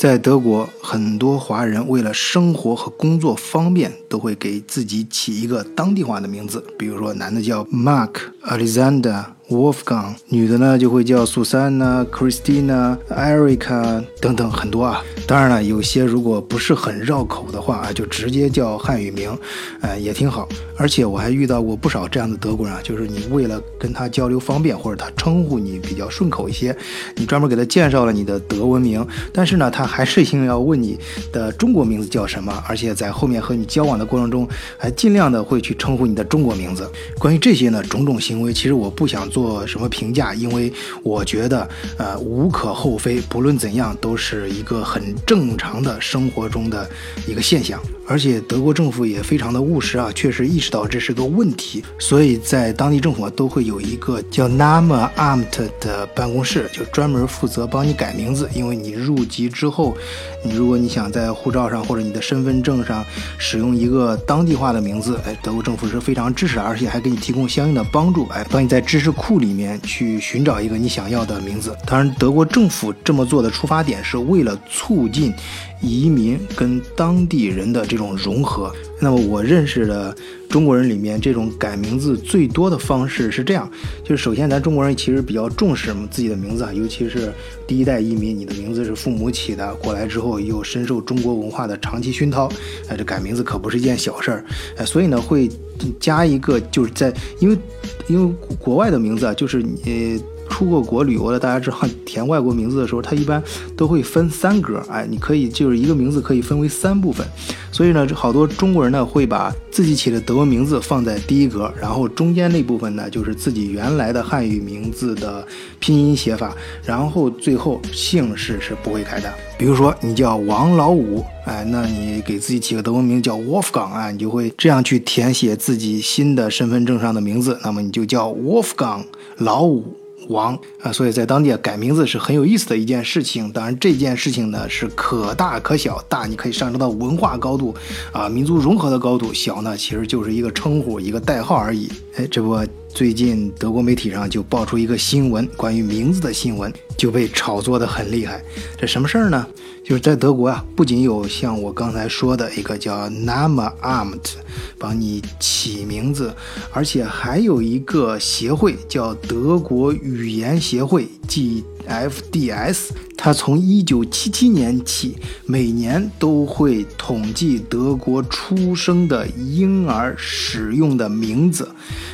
在德国，很多华人为了生活和工作方便，都会给自己起一个当地化的名字，比如说男的叫 Mark、Alexander。Wolfgang，女的呢就会叫苏珊娜、Christina、Erica 等等很多啊。当然了，有些如果不是很绕口的话啊，就直接叫汉语名，呃，也挺好。而且我还遇到过不少这样的德国人啊，就是你为了跟他交流方便，或者他称呼你比较顺口一些，你专门给他介绍了你的德文名，但是呢，他还是硬要问你的中国名字叫什么，而且在后面和你交往的过程中，还尽量的会去称呼你的中国名字。关于这些呢，种种行为，其实我不想做。做什么评价？因为我觉得，呃，无可厚非。不论怎样，都是一个很正常的生活中的一个现象。而且德国政府也非常的务实啊，确实意识到这是个问题，所以在当地政府都会有一个叫 Namamt 的办公室，就专门负责帮你改名字。因为你入籍之后，你如果你想在护照上或者你的身份证上使用一个当地化的名字，哎，德国政府是非常支持，而且还给你提供相应的帮助，哎，帮你在知识库里面去寻找一个你想要的名字。当然，德国政府这么做的出发点是为了促进。移民跟当地人的这种融合，那么我认识的中国人里面，这种改名字最多的方式是这样：就是首先，咱中国人其实比较重视自己的名字啊，尤其是第一代移民，你的名字是父母起的，过来之后又深受中国文化的长期熏陶，哎，这改名字可不是一件小事儿，哎，所以呢，会加一个，就是在因为因为国外的名字啊，就是你。出过国旅游的，大家知道填外国名字的时候，它一般都会分三格，哎，你可以就是一个名字可以分为三部分，所以呢，好多中国人呢会把自己起的德文名字放在第一格，然后中间那部分呢就是自己原来的汉语名字的拼音写法，然后最后姓氏是不会改的。比如说你叫王老五，哎，那你给自己起个德文名叫 Wolfgang 啊，你就会这样去填写自己新的身份证上的名字，那么你就叫 Wolfgang 老五。王啊，所以在当地改名字是很有意思的一件事情。当然，这件事情呢是可大可小，大你可以上升到文化高度，啊，民族融合的高度；小呢，其实就是一个称呼，一个代号而已。哎，这不，最近德国媒体上就爆出一个新闻，关于名字的新闻，就被炒作的很厉害。这什么事儿呢？就是在德国啊，不仅有像我刚才说的一个叫 Namamt 帮你起名字，而且还有一个协会叫德国语言协会，即。FDS，它从一九七七年起，每年都会统计德国出生的婴儿使用的名字，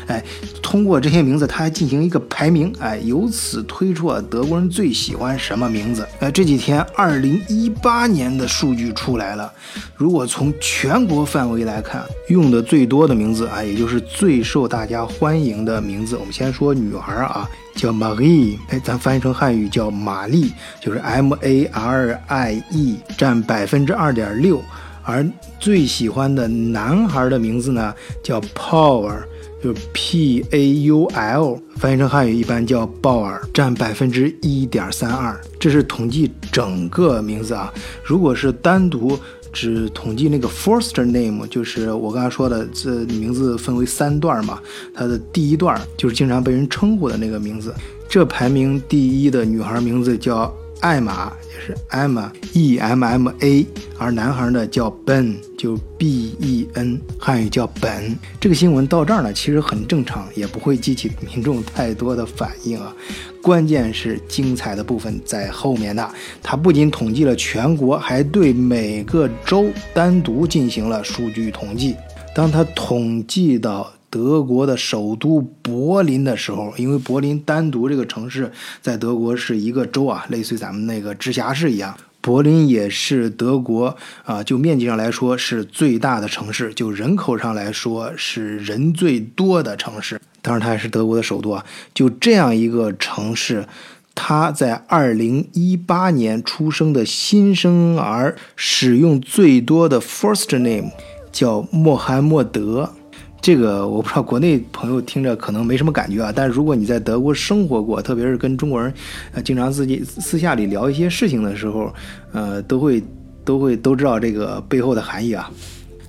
哎，通过这些名字，它还进行一个排名，哎，由此推出啊德国人最喜欢什么名字。哎，这几天二零一八年的数据出来了，如果从全国范围来看，用的最多的名字啊，也就是最受大家欢迎的名字，我们先说女孩啊。叫 Marie，哎，咱翻译成汉语叫玛丽，就是 M A R I E，占百分之二点六。而最喜欢的男孩的名字呢，叫 Paul，就是 P A U L，翻译成汉语一般叫鲍尔，占百分之一点三二。这是统计整个名字啊，如果是单独。只统计那个 first name，就是我刚才说的，这名字分为三段嘛。它的第一段就是经常被人称呼的那个名字。这排名第一的女孩名字叫艾玛，也是 M E M M A，。而男孩呢叫 Ben，就 B E N，汉语叫本。这个新闻到这儿呢，其实很正常，也不会激起民众太多的反应啊。关键是精彩的部分在后面呢。它不仅统计了全国，还对每个州单独进行了数据统计。当他统计到德国的首都柏林的时候，因为柏林单独这个城市在德国是一个州啊，类似于咱们那个直辖市一样。柏林也是德国啊，就面积上来说是最大的城市，就人口上来说是人最多的城市。当然，它也是德国的首都啊。就这样一个城市，它在二零一八年出生的新生儿使用最多的 first name 叫穆罕默德。这个我不知道国内朋友听着可能没什么感觉啊，但是如果你在德国生活过，特别是跟中国人呃经常自己私下里聊一些事情的时候，呃，都会都会都知道这个背后的含义啊。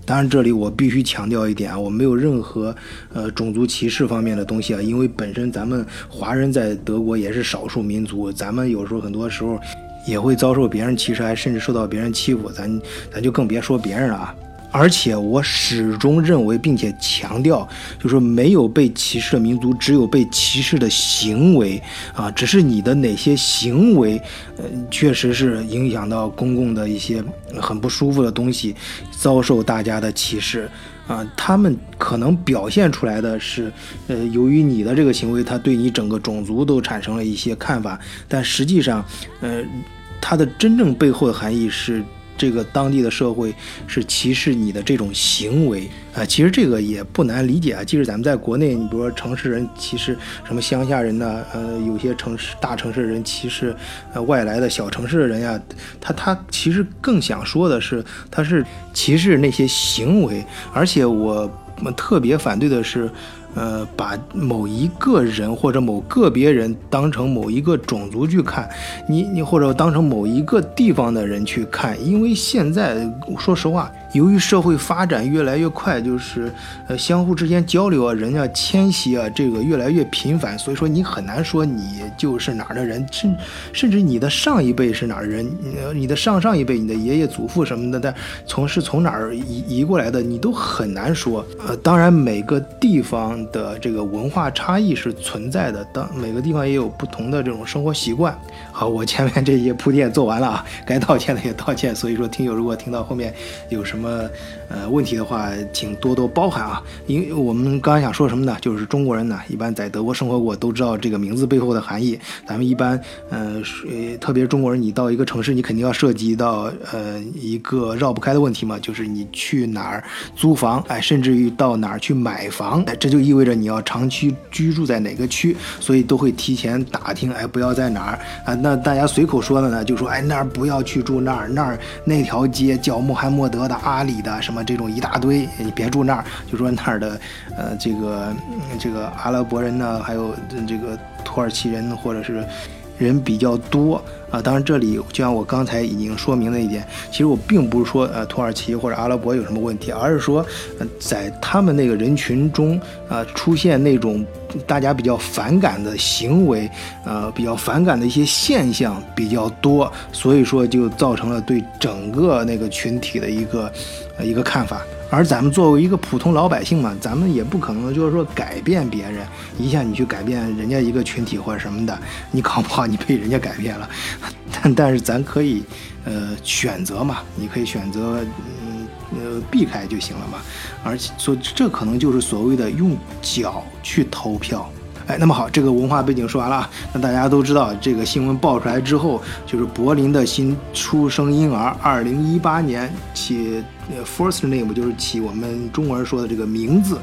当然，这里我必须强调一点啊，我没有任何呃种族歧视方面的东西啊，因为本身咱们华人在德国也是少数民族，咱们有时候很多时候也会遭受别人歧视，还甚至受到别人欺负，咱咱就更别说别人了啊。而且我始终认为，并且强调，就是没有被歧视的民族，只有被歧视的行为啊。只是你的哪些行为，呃，确实是影响到公共的一些很不舒服的东西，遭受大家的歧视啊。他们可能表现出来的是，呃，由于你的这个行为，他对你整个种族都产生了一些看法，但实际上，呃，它的真正背后的含义是。这个当地的社会是歧视你的这种行为啊，其实这个也不难理解啊。即使咱们在国内，你比如说城市人歧视什么乡下人呢？呃，有些城市大城市人歧视呃外来的小城市的人呀，他他其实更想说的是，他是歧视那些行为。而且我们特别反对的是。呃，把某一个人或者某个别人当成某一个种族去看，你你或者当成某一个地方的人去看，因为现在说实话。由于社会发展越来越快，就是呃相互之间交流啊，人家迁徙啊，这个越来越频繁，所以说你很难说你就是哪儿的人，甚甚至你的上一辈是哪儿人，你的上上一辈，你的爷爷祖父什么的，但从是从哪儿移移过来的，你都很难说。呃，当然每个地方的这个文化差异是存在的，当每个地方也有不同的这种生活习惯。好，我前面这些铺垫做完了啊，该道歉的也道歉。所以说听友如果听到后面有什么。什么呃问题的话，请多多包涵啊！因为我们刚才想说什么呢？就是中国人呢，一般在德国生活过，都知道这个名字背后的含义。咱们一般呃，特别中国人，你到一个城市，你肯定要涉及到呃一个绕不开的问题嘛，就是你去哪儿租房，哎，甚至于到哪儿去买房，哎，这就意味着你要长期居住在哪个区，所以都会提前打听，哎，不要在哪儿啊。那大家随口说的呢，就说哎那儿不要去住那儿，那儿那条街叫穆罕默德的。阿里的什么啊这种一大堆，你别住那儿，就说那儿的，呃，这个这个阿拉伯人呢，还有这个土耳其人或者是人比较多啊。当然，这里就像我刚才已经说明的一点，其实我并不是说呃土耳其或者阿拉伯有什么问题，而是说在他们那个人群中啊出现那种大家比较反感的行为，呃比较反感的一些现象比较多，所以说就造成了对整个那个群体的一个呃一个看法。而咱们作为一个普通老百姓嘛，咱们也不可能就是说改变别人，一下你去改变人家一个群体或者什么的，你搞不好你被人家改变了。但但是咱可以，呃，选择嘛，你可以选择，嗯呃，避开就行了嘛。而且说这可能就是所谓的用脚去投票。哎，那么好，这个文化背景说完了，那大家都知道，这个新闻爆出来之后，就是柏林的新出生婴儿，二零一八年起，first name 就是起我们中国人说的这个名字，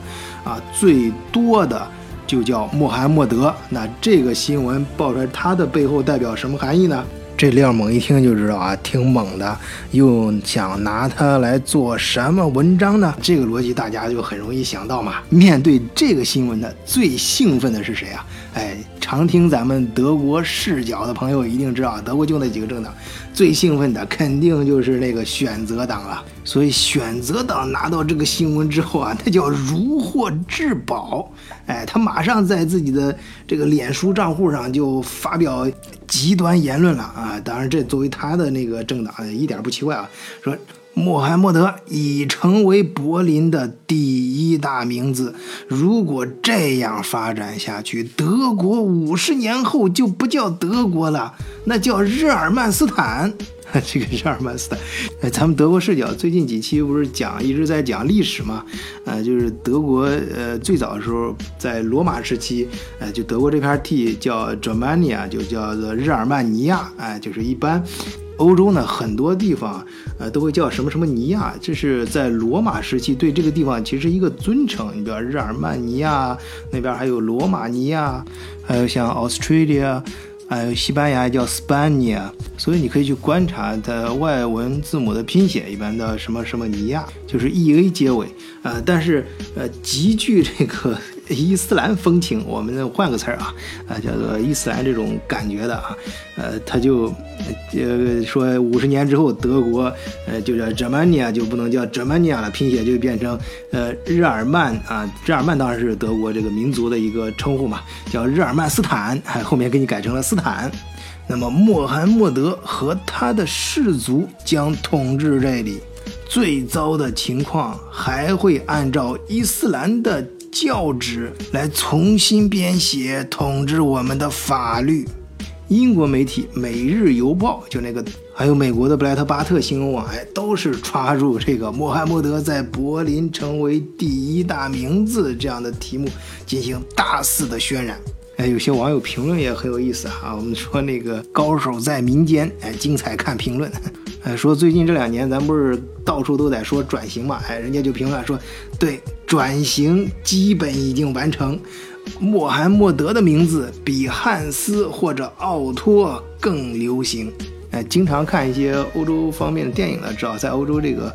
啊，最多的就叫穆罕默德。那这个新闻爆出来，它的背后代表什么含义呢？这亮猛一听就知道啊，挺猛的，又想拿它来做什么文章呢？这个逻辑大家就很容易想到嘛。面对这个新闻的最兴奋的是谁啊？哎，常听咱们德国视角的朋友一定知道，德国就那几个政党，最兴奋的肯定就是那个选择党了。所以选择党拿到这个新闻之后啊，那叫如获至宝。哎，他马上在自己的这个脸书账户上就发表极端言论了啊！当然，这作为他的那个政党一点不奇怪啊，说。穆罕默德已成为柏林的第一大名字。如果这样发展下去，德国五十年后就不叫德国了，那叫日耳曼斯坦。这个日耳曼斯坦，哎，咱们德国视角最近几期不是讲一直在讲历史嘛？呃，就是德国呃最早的时候在罗马时期，呃，就德国这片地叫 Germania，就叫做日耳曼尼亚。哎，就是一般。欧洲呢，很多地方，呃，都会叫什么什么尼亚，这是在罗马时期对这个地方其实一个尊称。你比如日耳曼尼亚那边还有罗马尼亚，还有像 Australia，还有西班牙叫 Spania，所以你可以去观察它外文字母的拼写，一般的什么什么尼亚，就是 E A 结尾，呃，但是呃，极具这个。伊斯兰风情，我们换个词儿啊，啊，叫做伊斯兰这种感觉的啊，呃，他就呃说五十年之后德国呃就叫 Germania 就不能叫 Germania 了，拼写就变成呃日耳曼啊，日耳曼当然是德国这个民族的一个称呼嘛，叫日耳曼斯坦，后面给你改成了斯坦。那么穆罕默德和他的氏族将统治这里。最糟的情况还会按照伊斯兰的教旨来重新编写统治我们的法律。英国媒体《每日邮报》就那个，还有美国的布莱特巴特新闻网，哎，都是抓住这个穆罕默德在柏林成为第一大名字这样的题目进行大肆的渲染。哎，有些网友评论也很有意思啊。我们说那个高手在民间，哎，精彩看评论。哎，说最近这两年咱不是到处都在说转型嘛？哎，人家就评论说，对，转型基本已经完成。穆罕默德的名字比汉斯或者奥托更流行。哎，经常看一些欧洲方面的电影呢，知道在欧洲这个，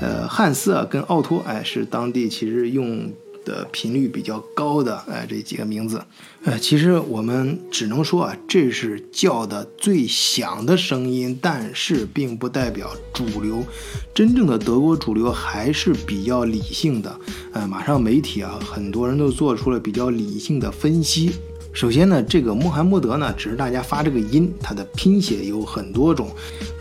呃，汉斯啊跟奥托，哎，是当地其实用。的频率比较高的，哎，这几个名字，呃，其实我们只能说啊，这是叫的最响的声音，但是并不代表主流。真正的德国主流还是比较理性的，呃，马上媒体啊，很多人都做出了比较理性的分析。首先呢，这个穆罕默德呢，只是大家发这个音，它的拼写有很多种。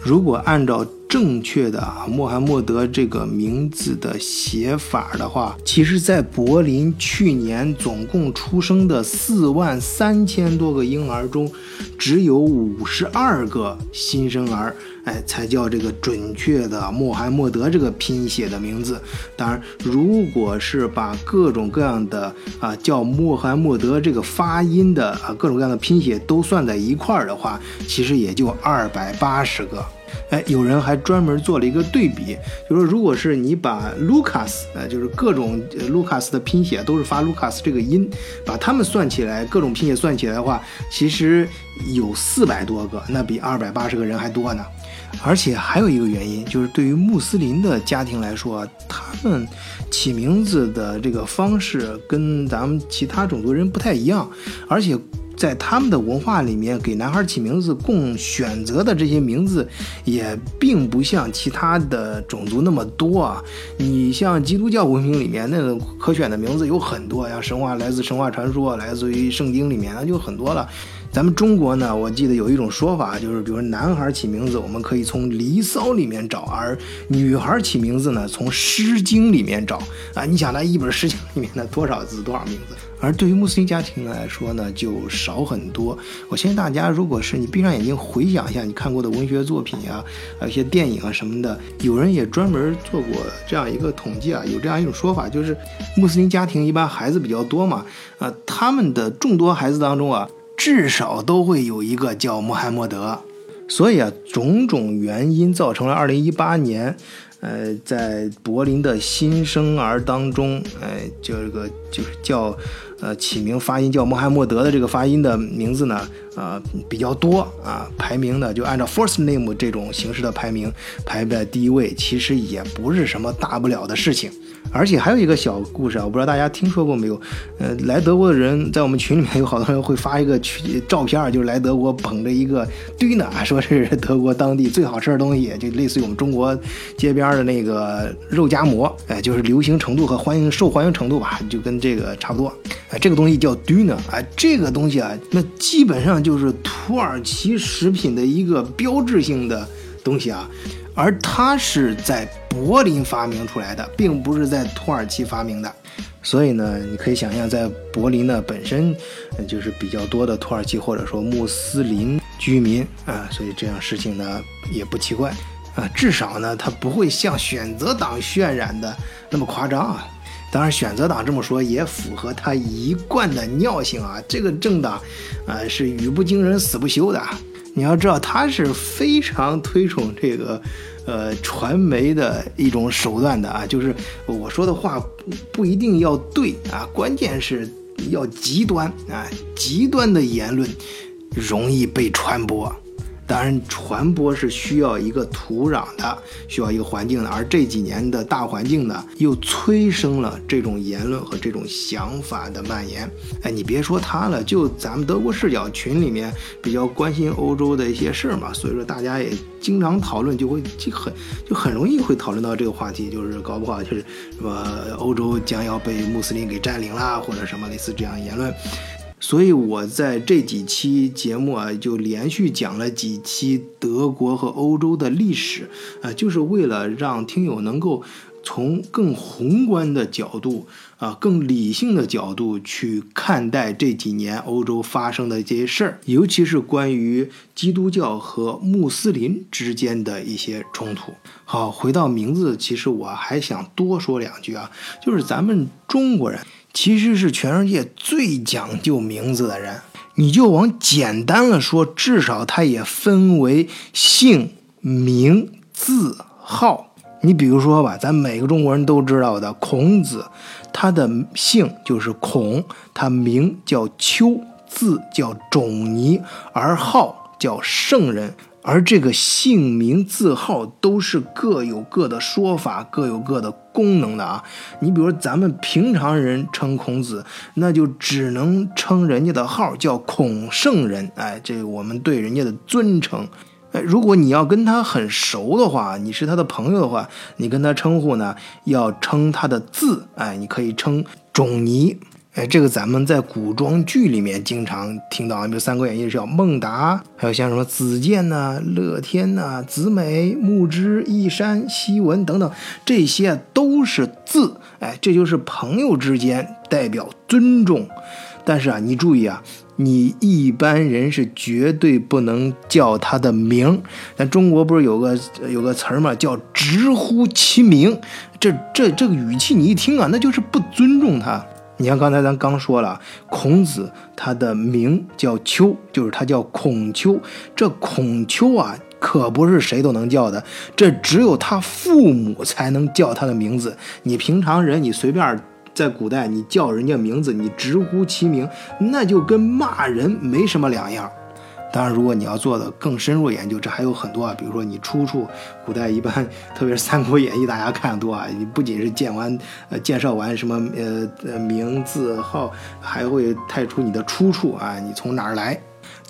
如果按照正确的啊穆罕默德这个名字的写法的话，其实，在柏林去年总共出生的四万三千多个婴儿中，只有五十二个新生儿，哎，才叫这个准确的穆罕默德这个拼写的名字。当然，如果是把各种各样的啊叫穆罕默德这个发音的啊各种各样的拼写都算在一块儿的话，其实也就二百八十个。哎，有人还专门做了一个对比，就说如果是你把 Lucas，呃，就是各种 Lucas 的拼写都是发 Lucas 这个音，把它们算起来，各种拼写算起来的话，其实有四百多个，那比二百八十个人还多呢。而且还有一个原因，就是对于穆斯林的家庭来说，他们起名字的这个方式跟咱们其他种族人不太一样，而且。在他们的文化里面，给男孩起名字供选择的这些名字，也并不像其他的种族那么多啊。你像基督教文明里面那种可选的名字有很多呀，神话来自神话传说，来自于圣经里面那就很多了。咱们中国呢，我记得有一种说法，就是比如说男孩起名字，我们可以从《离骚》里面找；而女孩起名字呢，从《诗经》里面找。啊，你想那一本《诗经》里面的多少字，多少名字？而对于穆斯林家庭来说呢，就少很多。我相信大家，如果是你闭上眼睛回想一下你看过的文学作品呀，还有一些电影啊什么的，有人也专门做过这样一个统计啊，有这样一种说法，就是穆斯林家庭一般孩子比较多嘛，啊，他们的众多孩子当中啊，至少都会有一个叫穆罕默德。所以啊，种种原因造成了2018年。呃，在柏林的新生儿当中，哎，这个就是叫，呃，起名发音叫穆罕默德的这个发音的名字呢，啊，比较多啊，排名呢就按照 first name 这种形式的排名排在第一位，其实也不是什么大不了的事情。而且还有一个小故事啊，我不知道大家听说过没有？呃，来德国的人在我们群里面有好多人会发一个群照片，就是来德国捧着一个堆呢，说是德国当地最好吃的东西，就类似于我们中国街边的那个肉夹馍，哎，就是流行程度和欢迎受欢迎程度吧，就跟这个差不多。哎，这个东西叫堆呢，哎，这个东西啊，那基本上就是土耳其食品的一个标志性的东西啊。而它是在柏林发明出来的，并不是在土耳其发明的，所以呢，你可以想象，在柏林呢本身就是比较多的土耳其或者说穆斯林居民啊，所以这样事情呢也不奇怪啊，至少呢它不会像选择党渲染的那么夸张啊。当然，选择党这么说也符合他一贯的尿性啊，这个政党啊是语不惊人死不休的。你要知道，他是非常推崇这个，呃，传媒的一种手段的啊，就是我说的话不不一定要对啊，关键是要极端啊，极端的言论容易被传播。当然，传播是需要一个土壤的，需要一个环境的。而这几年的大环境呢，又催生了这种言论和这种想法的蔓延。哎，你别说他了，就咱们德国视角群里面比较关心欧洲的一些事儿嘛，所以说大家也经常讨论，就会就很就很容易会讨论到这个话题，就是搞不好就是什么欧洲将要被穆斯林给占领啦，或者什么类似这样言论。所以我在这几期节目啊，就连续讲了几期德国和欧洲的历史啊，就是为了让听友能够从更宏观的角度啊，更理性的角度去看待这几年欧洲发生的这些事儿，尤其是关于基督教和穆斯林之间的一些冲突。好，回到名字，其实我还想多说两句啊，就是咱们中国人。其实是全世界最讲究名字的人，你就往简单了说，至少它也分为姓名字号。你比如说吧，咱每个中国人都知道的孔子，他的姓就是孔，他名叫丘，字叫仲尼，而号叫圣人。而这个姓名字号都是各有各的说法，各有各的功能的啊。你比如咱们平常人称孔子，那就只能称人家的号叫孔圣人，哎，这我们对人家的尊称。哎，如果你要跟他很熟的话，你是他的朋友的话，你跟他称呼呢，要称他的字，哎，你可以称仲尼。哎，这个咱们在古装剧里面经常听到，比如《三国演义》是叫孟达，还有像什么子建呐、乐天呐、子美、木之、义山、西文等等，这些都是字。哎，这就是朋友之间代表尊重。但是啊，你注意啊，你一般人是绝对不能叫他的名。咱中国不是有个有个词儿嘛，叫直呼其名。这这这个语气，你一听啊，那就是不尊重他。你像刚才咱刚说了，孔子他的名叫丘，就是他叫孔丘。这孔丘啊，可不是谁都能叫的，这只有他父母才能叫他的名字。你平常人，你随便在古代你叫人家名字，你直呼其名，那就跟骂人没什么两样。当然，如果你要做的更深入研究，这还有很多啊。比如说，你出处，古代一般，特别是《三国演义》，大家看的多啊。你不仅是见完，呃，介绍完什么，呃，名字号，还会带出你的出处啊，你从哪儿来，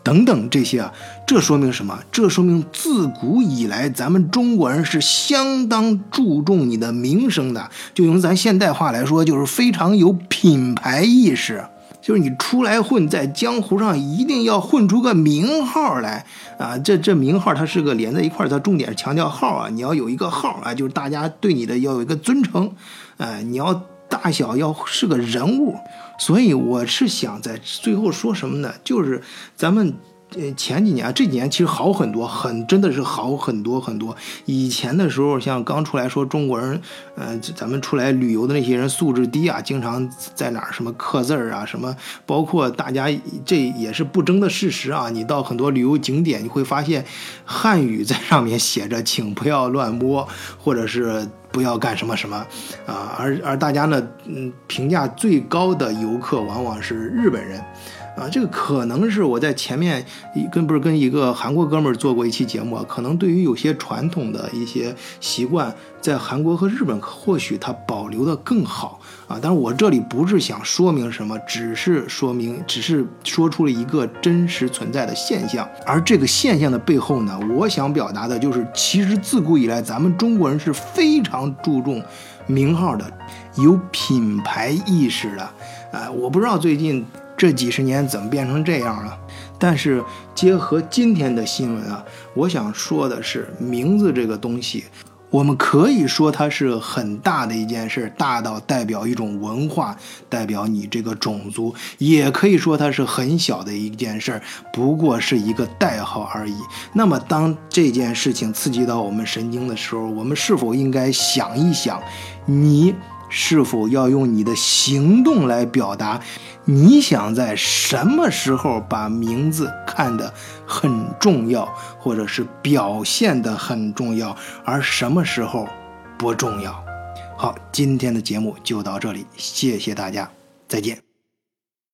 等等这些啊。这说明什么？这说明自古以来，咱们中国人是相当注重你的名声的。就用咱现代话来说，就是非常有品牌意识。就是你出来混，在江湖上一定要混出个名号来啊！这这名号它是个连在一块儿，它重点是强调号啊！你要有一个号啊，就是大家对你的要有一个尊称，哎，你要大小要是个人物。所以我是想在最后说什么呢？就是咱们。呃，前几年这几年其实好很多，很真的是好很多很多。以前的时候，像刚出来说中国人，呃，咱们出来旅游的那些人素质低啊，经常在哪儿什么刻字儿啊，什么，包括大家这也是不争的事实啊。你到很多旅游景点，你会发现汉语在上面写着“请不要乱摸”或者是“不要干什么什么”啊。而而大家呢，嗯，评价最高的游客往往是日本人。啊，这个可能是我在前面跟不是跟一个韩国哥们儿做过一期节目，可能对于有些传统的一些习惯，在韩国和日本或许它保留的更好啊。但是我这里不是想说明什么，只是说明，只是说出了一个真实存在的现象。而这个现象的背后呢，我想表达的就是，其实自古以来咱们中国人是非常注重名号的，有品牌意识的。啊，我不知道最近。这几十年怎么变成这样了？但是结合今天的新闻啊，我想说的是，名字这个东西，我们可以说它是很大的一件事，大到代表一种文化，代表你这个种族；也可以说它是很小的一件事，不过是一个代号而已。那么，当这件事情刺激到我们神经的时候，我们是否应该想一想，你？是否要用你的行动来表达？你想在什么时候把名字看得很重要，或者是表现得很重要，而什么时候不重要？好，今天的节目就到这里，谢谢大家，再见。